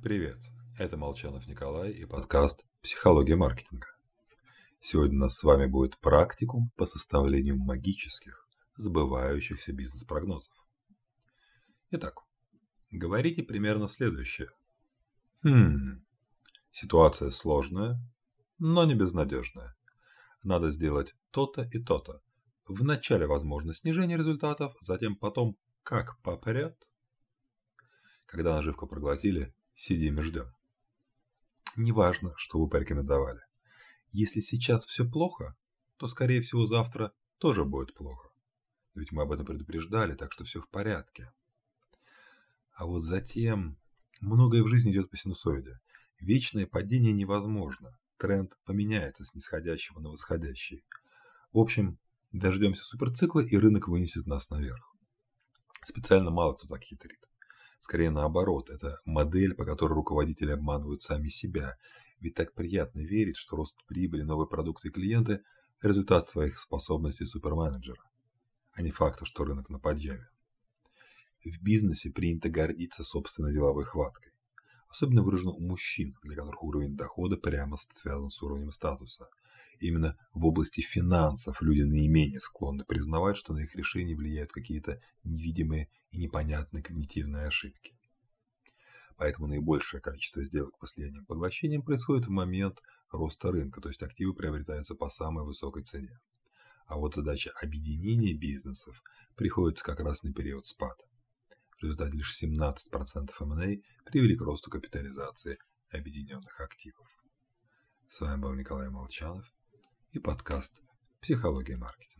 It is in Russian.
Привет, это Молчанов Николай и подкаст «Психология маркетинга». Сегодня у нас с вами будет практикум по составлению магических, сбывающихся бизнес-прогнозов. Итак, говорите примерно следующее. Хм, ситуация сложная, но не безнадежная. Надо сделать то-то и то-то. Вначале возможно снижение результатов, затем потом как попрет. Когда наживку проглотили, сидим и ждем. Неважно, что вы порекомендовали. Если сейчас все плохо, то, скорее всего, завтра тоже будет плохо. Ведь мы об этом предупреждали, так что все в порядке. А вот затем многое в жизни идет по синусоиде. Вечное падение невозможно. Тренд поменяется с нисходящего на восходящий. В общем, дождемся суперцикла, и рынок вынесет нас наверх. Специально мало кто так хитрит. Скорее наоборот, это модель, по которой руководители обманывают сами себя. Ведь так приятно верить, что рост прибыли, новые продукты и клиенты – результат своих способностей суперменеджера, а не факта, что рынок на подъеме. В бизнесе принято гордиться собственной деловой хваткой. Особенно выражено у мужчин, для которых уровень дохода прямо связан с уровнем статуса. Именно в области финансов люди наименее склонны признавать, что на их решения влияют какие-то невидимые и непонятные когнитивные ошибки. Поэтому наибольшее количество сделок по слияниям поглощениям происходит в момент роста рынка, то есть активы приобретаются по самой высокой цене. А вот задача объединения бизнесов приходится как раз на период спада. В результате лишь 17% M&A привели к росту капитализации объединенных активов. С вами был Николай Молчанов и подкаст «Психология маркетинга».